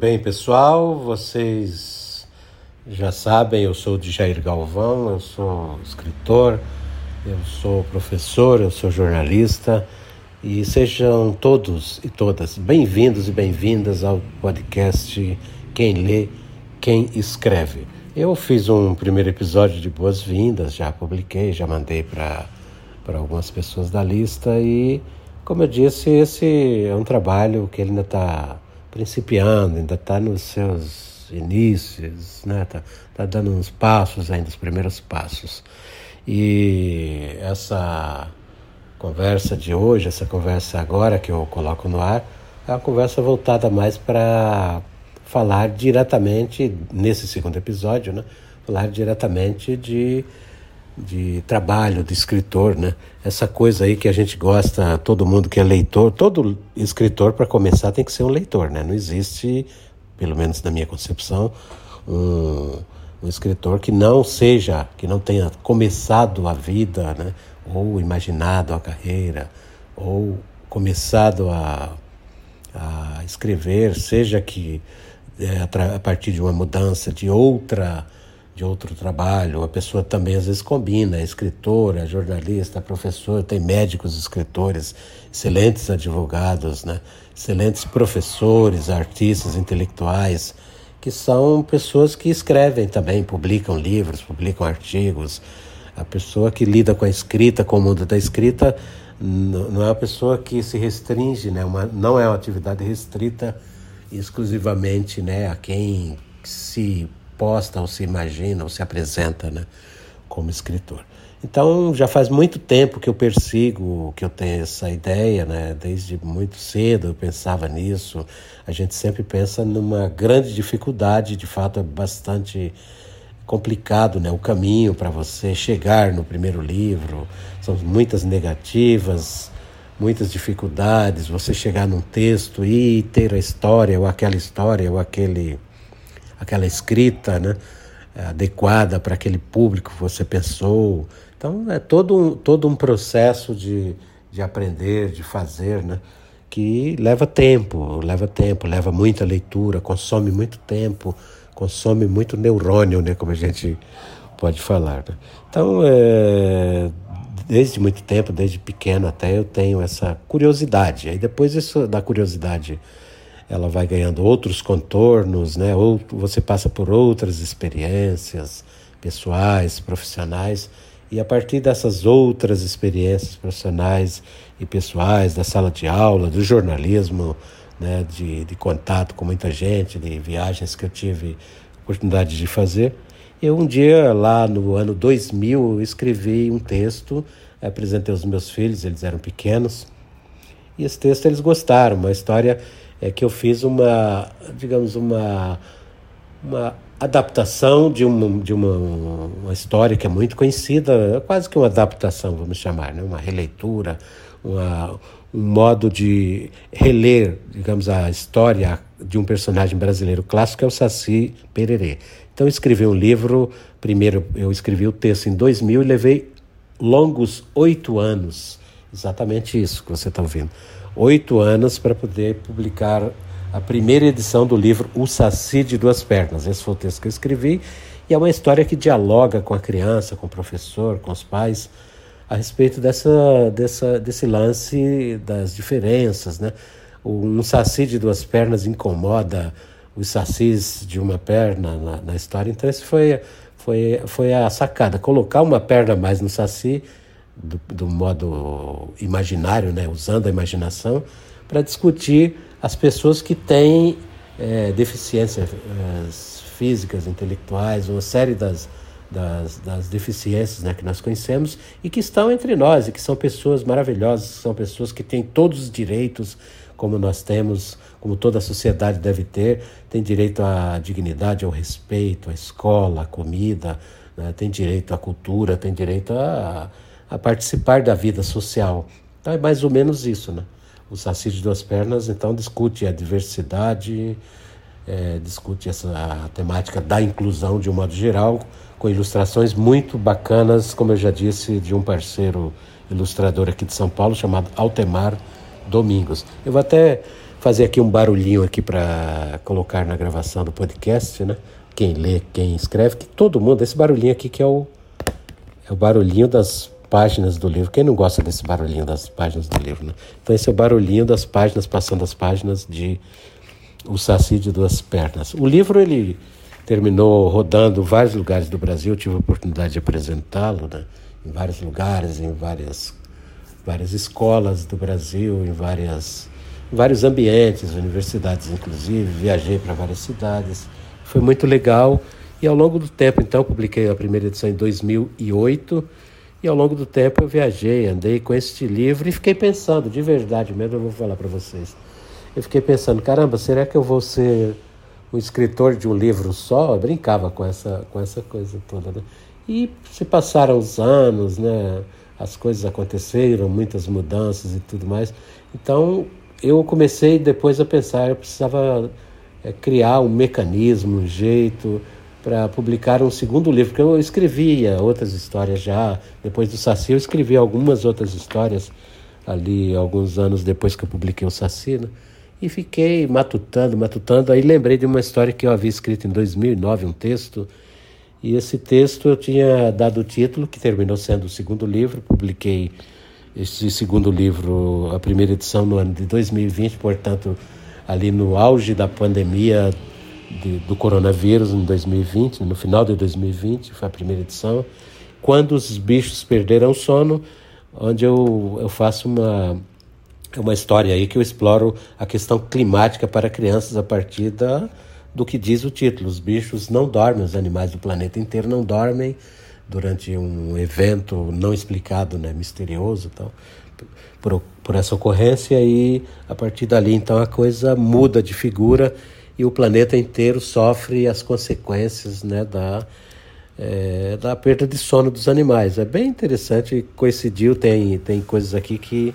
bem, pessoal? Vocês já sabem, eu sou de Jair Galvão, eu sou escritor, eu sou professor, eu sou jornalista e sejam todos e todas bem-vindos e bem-vindas ao podcast Quem Lê, Quem Escreve. Eu fiz um primeiro episódio de boas-vindas, já publiquei, já mandei para algumas pessoas da lista e, como eu disse, esse é um trabalho que ele ainda está principiando, ainda está nos seus inícios, né? Tá, tá dando uns passos ainda, os primeiros passos. E essa conversa de hoje, essa conversa agora que eu coloco no ar, é uma conversa voltada mais para falar diretamente, nesse segundo episódio, né? Falar diretamente de de trabalho de escritor, né? Essa coisa aí que a gente gosta, todo mundo que é leitor, todo escritor para começar tem que ser um leitor, né? Não existe, pelo menos na minha concepção, um, um escritor que não seja, que não tenha começado a vida, né? Ou imaginado a carreira, ou começado a, a escrever, seja que é, a partir de uma mudança de outra de outro trabalho. A pessoa também às vezes combina, é escritora, jornalista, professor, tem médicos escritores, excelentes advogados, né? excelentes professores, artistas, intelectuais, que são pessoas que escrevem também, publicam livros, publicam artigos. A pessoa que lida com a escrita, com o mundo da escrita, não é uma pessoa que se restringe, né? Uma, não é uma atividade restrita exclusivamente né, a quem se posta ou se imagina ou se apresenta né, como escritor. Então já faz muito tempo que eu persigo, que eu tenho essa ideia, né? Desde muito cedo eu pensava nisso. A gente sempre pensa numa grande dificuldade, de fato é bastante complicado, né? O caminho para você chegar no primeiro livro são muitas negativas, muitas dificuldades. Você chegar num texto e ter a história ou aquela história ou aquele aquela escrita né, adequada para aquele público que você pensou. Então é todo um, todo um processo de, de aprender, de fazer, né, que leva tempo, leva tempo, leva muita leitura, consome muito tempo, consome muito neurônio, né, como a gente pode falar. Né? Então, é, desde muito tempo, desde pequeno até, eu tenho essa curiosidade. Aí depois isso da curiosidade ela vai ganhando outros contornos, né? Ou você passa por outras experiências pessoais, profissionais, e a partir dessas outras experiências profissionais e pessoais, da sala de aula, do jornalismo, né? de, de contato com muita gente, de viagens que eu tive oportunidade de fazer, eu um dia, lá no ano 2000, escrevi um texto, apresentei aos meus filhos, eles eram pequenos, e esse texto eles gostaram, uma história é que eu fiz uma, digamos, uma, uma adaptação de, uma, de uma, uma história que é muito conhecida, quase que uma adaptação, vamos chamar, né? uma releitura, uma, um modo de reler, digamos, a história de um personagem brasileiro clássico, que é o Saci Pererê. Então, eu escrevi um livro, primeiro eu escrevi o texto em 2000 e levei longos oito anos, exatamente isso que você está ouvindo oito anos para poder publicar a primeira edição do livro O Saci de Duas Pernas. Esse foi o texto que eu escrevi e é uma história que dialoga com a criança, com o professor, com os pais, a respeito dessa, dessa, desse lance das diferenças. Né? Um saci de duas pernas incomoda os sacis de uma perna na, na história, então esse foi, foi, foi a sacada, colocar uma perna mais no saci do, do modo imaginário, né, usando a imaginação, para discutir as pessoas que têm é, deficiências é, físicas, intelectuais, uma série das, das, das, deficiências né, que nós conhecemos e que estão entre nós e que são pessoas maravilhosas, são pessoas que têm todos os direitos como nós temos, como toda a sociedade deve ter, tem direito à dignidade, ao respeito, à escola, à comida, né, tem direito à cultura, tem direito a, a participar da vida social. Então é mais ou menos isso, né? O Saci de Duas Pernas, então, discute a diversidade, é, discute essa a temática da inclusão de um modo geral, com ilustrações muito bacanas, como eu já disse, de um parceiro ilustrador aqui de São Paulo, chamado Altemar Domingos. Eu vou até fazer aqui um barulhinho aqui para colocar na gravação do podcast, né? Quem lê, quem escreve, que todo mundo, esse barulhinho aqui que é o, é o barulhinho das páginas do livro. Quem não gosta desse barulhinho das páginas do livro, né? Então esse é o barulhinho das páginas, passando as páginas de O Saci de Duas Pernas. O livro, ele terminou rodando vários lugares do Brasil, tive a oportunidade de apresentá-lo, né? Em vários lugares, em várias, várias escolas do Brasil, em várias vários ambientes, universidades inclusive, viajei para várias cidades. Foi muito legal e ao longo do tempo, então, publiquei a primeira edição em 2008 e ao longo do tempo eu viajei, andei com este livro e fiquei pensando, de verdade mesmo, eu vou falar para vocês. Eu fiquei pensando, caramba, será que eu vou ser um escritor de um livro só? Eu brincava com essa, com essa coisa toda, né? E se passaram os anos, né? As coisas aconteceram, muitas mudanças e tudo mais. Então, eu comecei depois a pensar, eu precisava é, criar um mecanismo, um jeito para publicar um segundo livro, porque eu escrevia outras histórias já, depois do Saci eu escrevi algumas outras histórias ali alguns anos depois que eu publiquei o Saci, né? e fiquei matutando, matutando, aí lembrei de uma história que eu havia escrito em 2009, um texto, e esse texto eu tinha dado o título, que terminou sendo o segundo livro, publiquei este segundo livro, a primeira edição no ano de 2020, portanto, ali no auge da pandemia de, do coronavírus em 2020, no final de 2020, foi a primeira edição, quando os bichos perderam o sono, onde eu, eu faço uma, uma história aí que eu exploro a questão climática para crianças a partir da, do que diz o título. Os bichos não dormem, os animais do planeta inteiro não dormem, durante um evento não explicado, né, misterioso, então, por, por essa ocorrência e a partir dali então a coisa muda de figura e o planeta inteiro sofre as consequências, né, da é, da perda de sono dos animais. É bem interessante, coincidiu, tem, tem coisas aqui que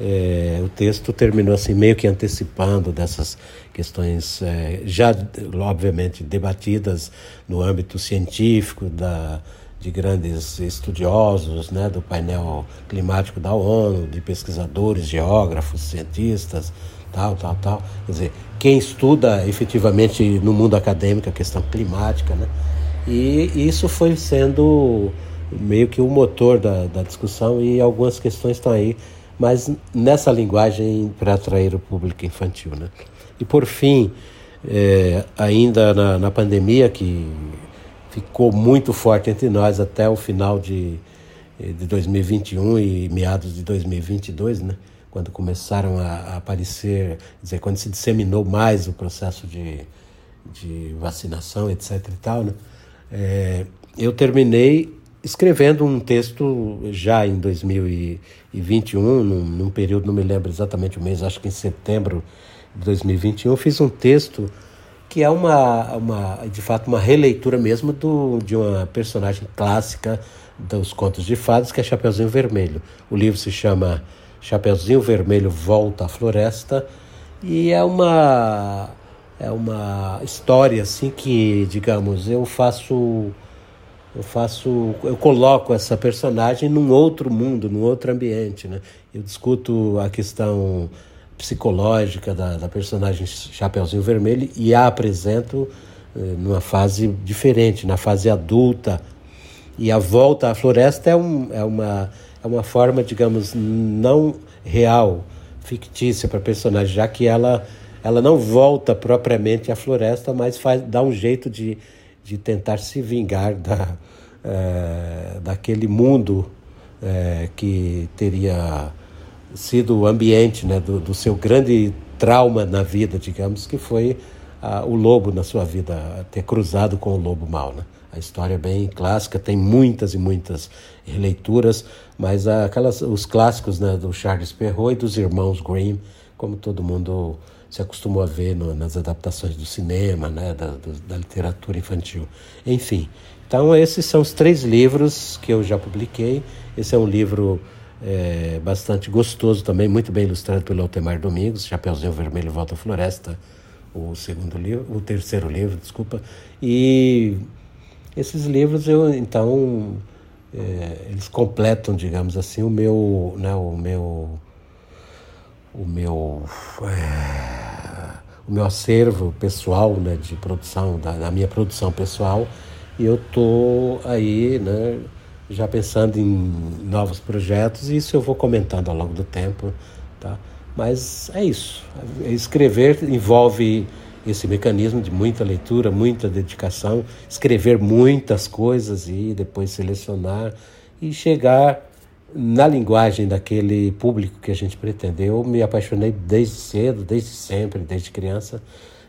é, o texto terminou assim meio que antecipando dessas questões é, já obviamente debatidas no âmbito científico da de grandes estudiosos né, do painel climático da ONU, de pesquisadores, geógrafos, cientistas, tal, tal, tal. Quer dizer, quem estuda efetivamente no mundo acadêmico a questão climática, né? E isso foi sendo meio que o motor da, da discussão e algumas questões estão aí, mas nessa linguagem para atrair o público infantil, né? E por fim, é, ainda na, na pandemia que ficou muito forte entre nós até o final de, eh, de 2021 e meados de 2022, né? Quando começaram a, aparecer, dizer, quando se disseminou mais o processo de, de vacinação, etc. e tal, né? É, eu terminei escrevendo um texto já em 2021, num, num período, não me lembro exatamente o mês, acho que em setembro de 2021, eu fiz um texto que é uma, uma de fato uma releitura mesmo do, de uma personagem clássica dos contos de fadas, que é Chapeuzinho Vermelho. O livro se chama Chapeuzinho Vermelho Volta à Floresta e é uma é uma história assim que, digamos, eu faço eu faço eu coloco essa personagem num outro mundo, num outro ambiente, né? Eu discuto a questão psicológica da, da personagem Chapeuzinho Vermelho e a apresento eh, numa fase diferente, na fase adulta. E a volta à floresta é, um, é, uma, é uma forma, digamos, não real, fictícia para a personagem, já que ela, ela não volta propriamente à floresta, mas faz, dá um jeito de, de tentar se vingar da, é, daquele mundo é, que teria sido o ambiente né, do, do seu grande trauma na vida, digamos, que foi ah, o lobo na sua vida, ter cruzado com o lobo mal. Né? A história é bem clássica, tem muitas e muitas releituras, mas aquelas, os clássicos né, do Charles Perrault e dos irmãos Grimm, como todo mundo se acostumou a ver no, nas adaptações do cinema, né, da, do, da literatura infantil. Enfim, então esses são os três livros que eu já publiquei. Esse é um livro é, bastante gostoso também, muito bem ilustrado pelo Altemar Domingos, Chapeuzinho Vermelho Volta à Floresta, o segundo livro, o terceiro livro, desculpa. E esses livros eu então é, eles completam, digamos assim, o meu, né, o meu, o meu é, o meu acervo pessoal né, de produção, da, da minha produção pessoal, e eu estou aí né, já pensando em novos projetos, e isso eu vou comentando ao longo do tempo. Tá? Mas é isso. Escrever envolve esse mecanismo de muita leitura, muita dedicação, escrever muitas coisas e depois selecionar e chegar na linguagem daquele público que a gente pretende. Eu me apaixonei desde cedo, desde sempre, desde criança,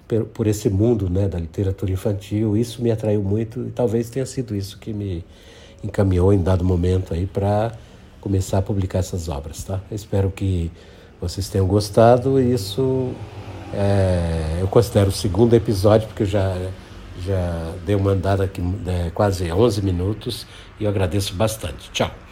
por, por esse mundo né, da literatura infantil. Isso me atraiu muito e talvez tenha sido isso que me encaminhou em dado momento aí para começar a publicar essas obras. Tá? Espero que vocês tenham gostado. Isso é, eu considero o segundo episódio, porque eu já, já dei uma andada aqui é, quase 11 minutos e eu agradeço bastante. Tchau.